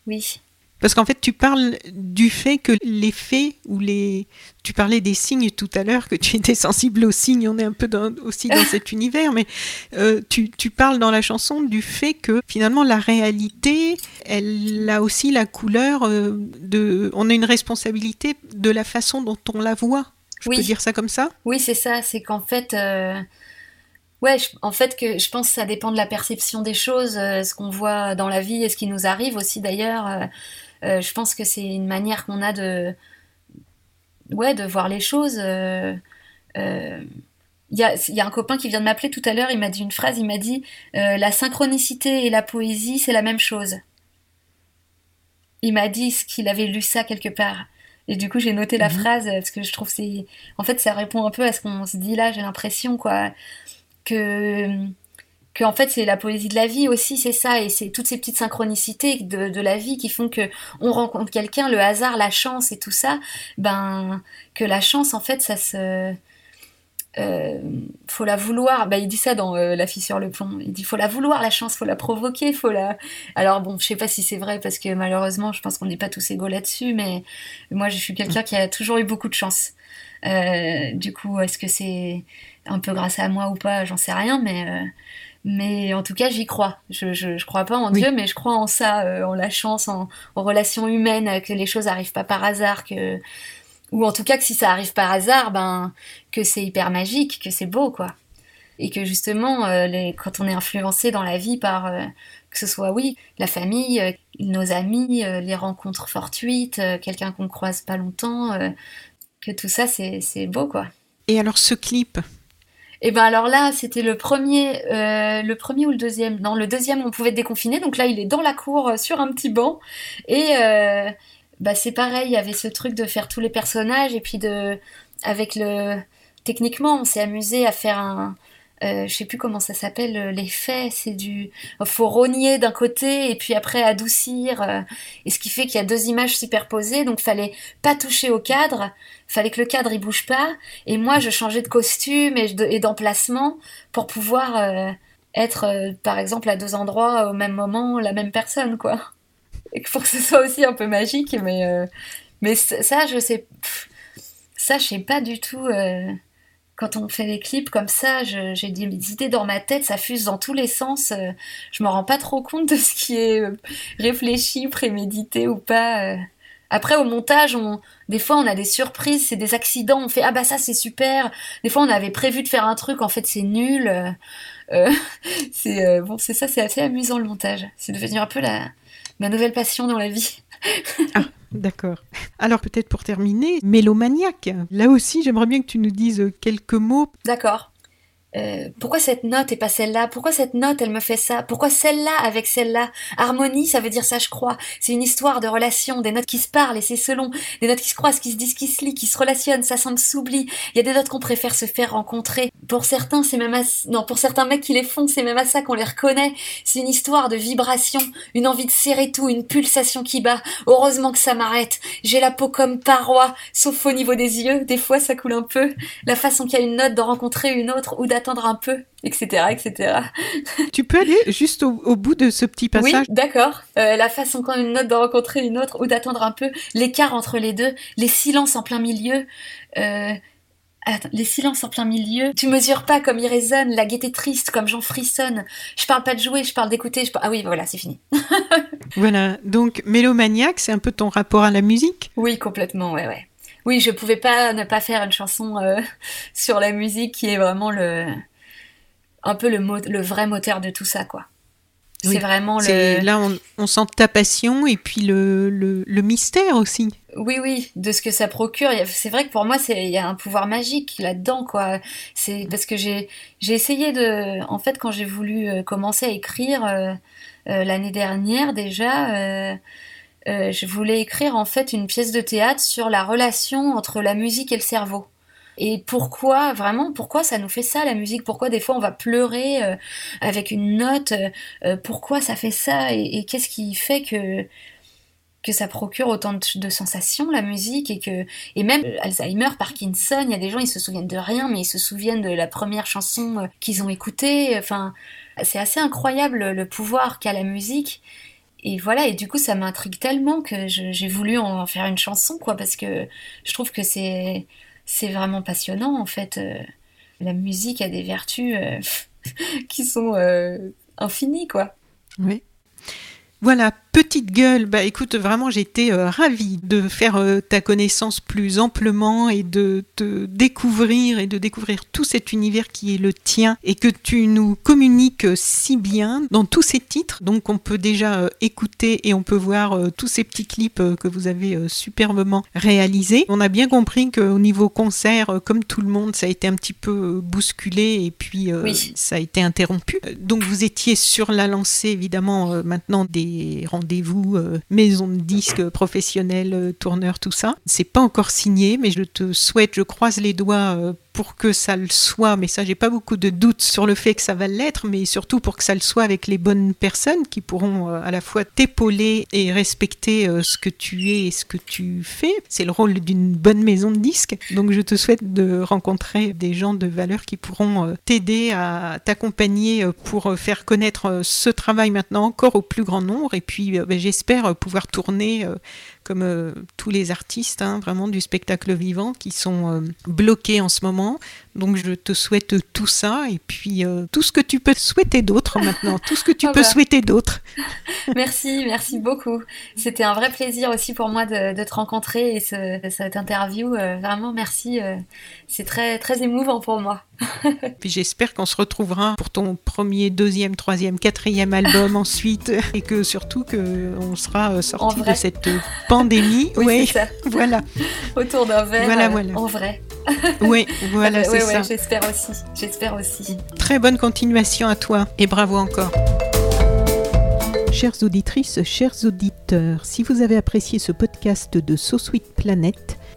B: Oui.
A: Parce qu'en fait, tu parles du fait que les faits ou les. Tu parlais des signes tout à l'heure, que tu étais sensible aux signes, on est un peu aussi dans cet univers, mais euh, tu, tu, parles dans la chanson du fait que finalement la réalité, elle a aussi la couleur euh, de. On a une responsabilité de la façon dont on la voit. Je peux dire ça comme ça?
B: Oui, c'est ça. C'est qu'en fait. Euh, Ouais, en fait, que je pense que ça dépend de la perception des choses, euh, ce qu'on voit dans la vie et ce qui nous arrive aussi d'ailleurs. Euh, euh, je pense que c'est une manière qu'on a de, ouais, de voir les choses. Il y, a, y, a, un copain qui vient de m'appeler tout à l'heure, il m'a dit une phrase, il m'a dit La synchronicité et la poésie, c'est la même chose. Il m'a dit qu'il avait lu ça quelque part. Et du coup, j'ai noté la mhm. phrase parce que je trouve c'est. En fait, ça répond un peu à ce qu'on se dit là, j'ai l'impression, quoi que en fait c'est la poésie de la vie aussi c'est ça. Et c'est toutes ces petites synchronicités de, la vie qui font que on rencontre quelqu'un le hasard la chance et tout ça ben que la chance en fait ça se euh, faut la vouloir. Ben, il dit ça dans euh, la fille sur le plomb il dit faut la vouloir la chance faut la provoquer faut la alors bon je sais pas si c'est vrai parce que malheureusement je pense qu'on n'est pas tous égaux là-dessus mais moi je suis quelqu'un qui a toujours eu beaucoup de chance. Euh, du coup est-ce que c'est un peu grâce à moi ou pas, j'en sais rien, mais euh, mais en tout cas j'y crois. Je, je, crois pas en Dieu, mais je crois en ça, euh, en la chance, en, relations humaines, que les choses arrivent pas par hasard, que ou en tout cas que si ça arrive par hasard, ben que c'est hyper magique, que c'est beau quoi, et que justement euh, les, quand on est influencé dans la vie par que ce soit oui la famille, nos amis, les rencontres fortuites, quelqu'un qu'on croise pas longtemps, que tout ça c'est beau quoi.
A: Et alors ce clip,
B: et ben alors là, c'était le premier, euh, le premier ou le deuxième? Non, le deuxième, on pouvait déconfiner. Donc là, il est dans la cour euh, sur un petit banc. Et euh, bah c'est pareil, il y avait ce truc de faire tous les personnages et puis de, avec le, techniquement, on s'est amusé à faire un, euh, je sais plus comment ça s'appelle, euh, l'effet, c'est du, faut rogner d'un côté et puis après adoucir, euh, et ce qui fait qu'il y a deux images superposées, donc fallait pas toucher au cadre, fallait que le cadre il bouge pas, et moi je changeais de costume et d'emplacement pour pouvoir euh, être, par exemple, à deux endroits au même moment, la même personne, quoi. Et pour que ce soit aussi un peu magique, mais mais ça je sais, ça je sais pas du tout quand on fait des clips comme ça, j'ai des idées dans ma tête, ça fuse dans tous les sens. Euh, je me rends pas trop compte de ce qui est euh, réfléchi, prémédité ou pas. Euh. Après, au montage, on, des fois, on a des surprises, c'est des accidents. On fait ah bah ça c'est super. Des fois, on avait prévu de faire un truc, en fait c'est nul. c'est bon, c'est ça, c'est assez amusant le montage. C'est devenu un peu la ma nouvelle passion dans la vie.
A: ah, D'accord. Alors peut-être pour terminer, Mélomaniaque. Là aussi, j'aimerais bien que tu nous dises quelques mots.
B: D'accord. Euh, pourquoi cette note et pas celle-là? Pourquoi cette note elle me fait ça? Pourquoi celle-là avec celle-là? Harmonie, ça veut dire ça, je crois. C'est une histoire de relation, des notes qui se parlent et c'est selon, des notes qui se croisent, qui se disent, qui se lient, qui se relationnent, ça semble s'oublie. Il y a des notes qu'on préfère se faire rencontrer. Pour certains, c'est même à... non, pour certains mecs qui les font, c'est même à ça qu'on les reconnaît. C'est une histoire de vibration, une envie de serrer tout, une pulsation qui bat. Heureusement que ça m'arrête. J'ai la peau comme paroi, sauf au niveau des yeux. Des fois, ça coule un peu. La façon qu'il y a une note de rencontrer une autre ou attendre un peu, etc., etc.
A: Tu peux aller juste au, bout de ce petit passage.
B: Oui, d'accord. Euh, la façon quand une note de rencontrer une autre ou d'attendre un peu, l'écart entre les deux, les silences en plein milieu. Euh, les silences en plein milieu. Tu mesures pas comme ils résonnent, la gaieté triste comme j'en frissonne. Je parle pas de jouer, je parle d'écouter. Je Ah oui, voilà, c'est fini.
A: voilà, donc Mélomaniaque, c'est un peu ton rapport à la musique?
B: Oui, complètement, ouais, ouais oui, je pouvais pas ne pas faire une chanson euh, sur la musique qui est vraiment le un peu le, le vrai moteur de tout ça, quoi.
A: C'est vraiment le. Là, on, sent ta passion et puis le, le, mystère aussi.
B: Oui, oui, de ce que ça procure. C'est vrai que pour moi, il y a un pouvoir magique là-dedans, quoi. C'est parce que j'ai essayé de. En fait, quand j'ai voulu euh, commencer à écrire euh, l'année dernière déjà euh, je voulais écrire en fait une pièce de théâtre sur la relation entre la musique et le cerveau. Et pourquoi, vraiment, pourquoi ça nous fait ça, la musique? Pourquoi des fois on va pleurer euh, avec une note euh, Pourquoi ça fait ça? Et, qu'est-ce qui fait que, que ça procure autant de, sensations, la musique? Et que et même Alzheimer, Parkinson, il y a des gens, ils se souviennent de rien, mais ils se souviennent de la première chanson qu'ils ont écoutée. Enfin, c'est assez incroyable le pouvoir qu'a la musique et voilà, et du coup, ça m'intrigue tellement que j'ai voulu en faire une chanson, quoi, parce que je trouve que c'est c'est vraiment passionnant, en fait. Euh, la musique a des vertus euh, qui sont euh, infinies, quoi.
A: Oui. Voilà, petite gueule, bah écoute, vraiment j'étais euh, ravie de faire euh, ta connaissance plus amplement et de te découvrir et de découvrir tout cet univers qui est le tien et que tu nous communiques si bien dans tous ces titres. Donc on peut déjà euh, écouter et on peut voir tous ces petits clips que vous avez superbement réalisés. On a bien compris qu'au niveau concert, comme tout le monde, ça a été un petit peu bousculé et puis ça a été interrompu. Donc vous étiez sur la lancée évidemment maintenant des rendez-vous euh, maison de disques professionnels, euh, tourneurs, tout ça. C'est pas encore signé, mais je te souhaite, je croise les doigts euh, pour que ça le soit, mais ça j'ai pas beaucoup de doutes sur le fait que ça va l'être, mais surtout pour que ça le soit avec les bonnes personnes qui pourront à la fois t'épauler et respecter ce que tu es et ce que tu fais. C'est le rôle d'une bonne maison de disques. Donc je te souhaite de rencontrer des gens de valeur qui pourront t'aider à t'accompagner pour faire connaître ce travail maintenant encore au plus grand nombre et puis euh, ben, j'espère pouvoir tourner euh, comme euh, tous les artistes hein, vraiment du spectacle vivant qui sont bloqués en ce moment. Donc je te souhaite tout ça et puis tout ce que tu peux souhaiter d'autre maintenant, tout ce que tu ah peux bah. souhaiter d'autre.
B: merci, merci beaucoup. C'était un vrai plaisir aussi pour moi de, te rencontrer et cette interview. vraiment merci. C'est très très émouvant pour moi.
A: Puis j'espère qu'on se retrouvera pour ton premier, deuxième, troisième, quatrième album ensuite et que surtout qu'on sera euh, sorti de cette euh, pandémie.
B: oui, ça.
A: Voilà.
B: Autour d'un verre voilà, euh, voilà. en vrai.
A: oui, voilà, c'est ça.
B: J'espère aussi. J'espère aussi.
A: Très bonne continuation à toi et bravo encore. Chères auditrices, chers auditeurs, si vous avez apprécié ce podcast de So Sweet Planet,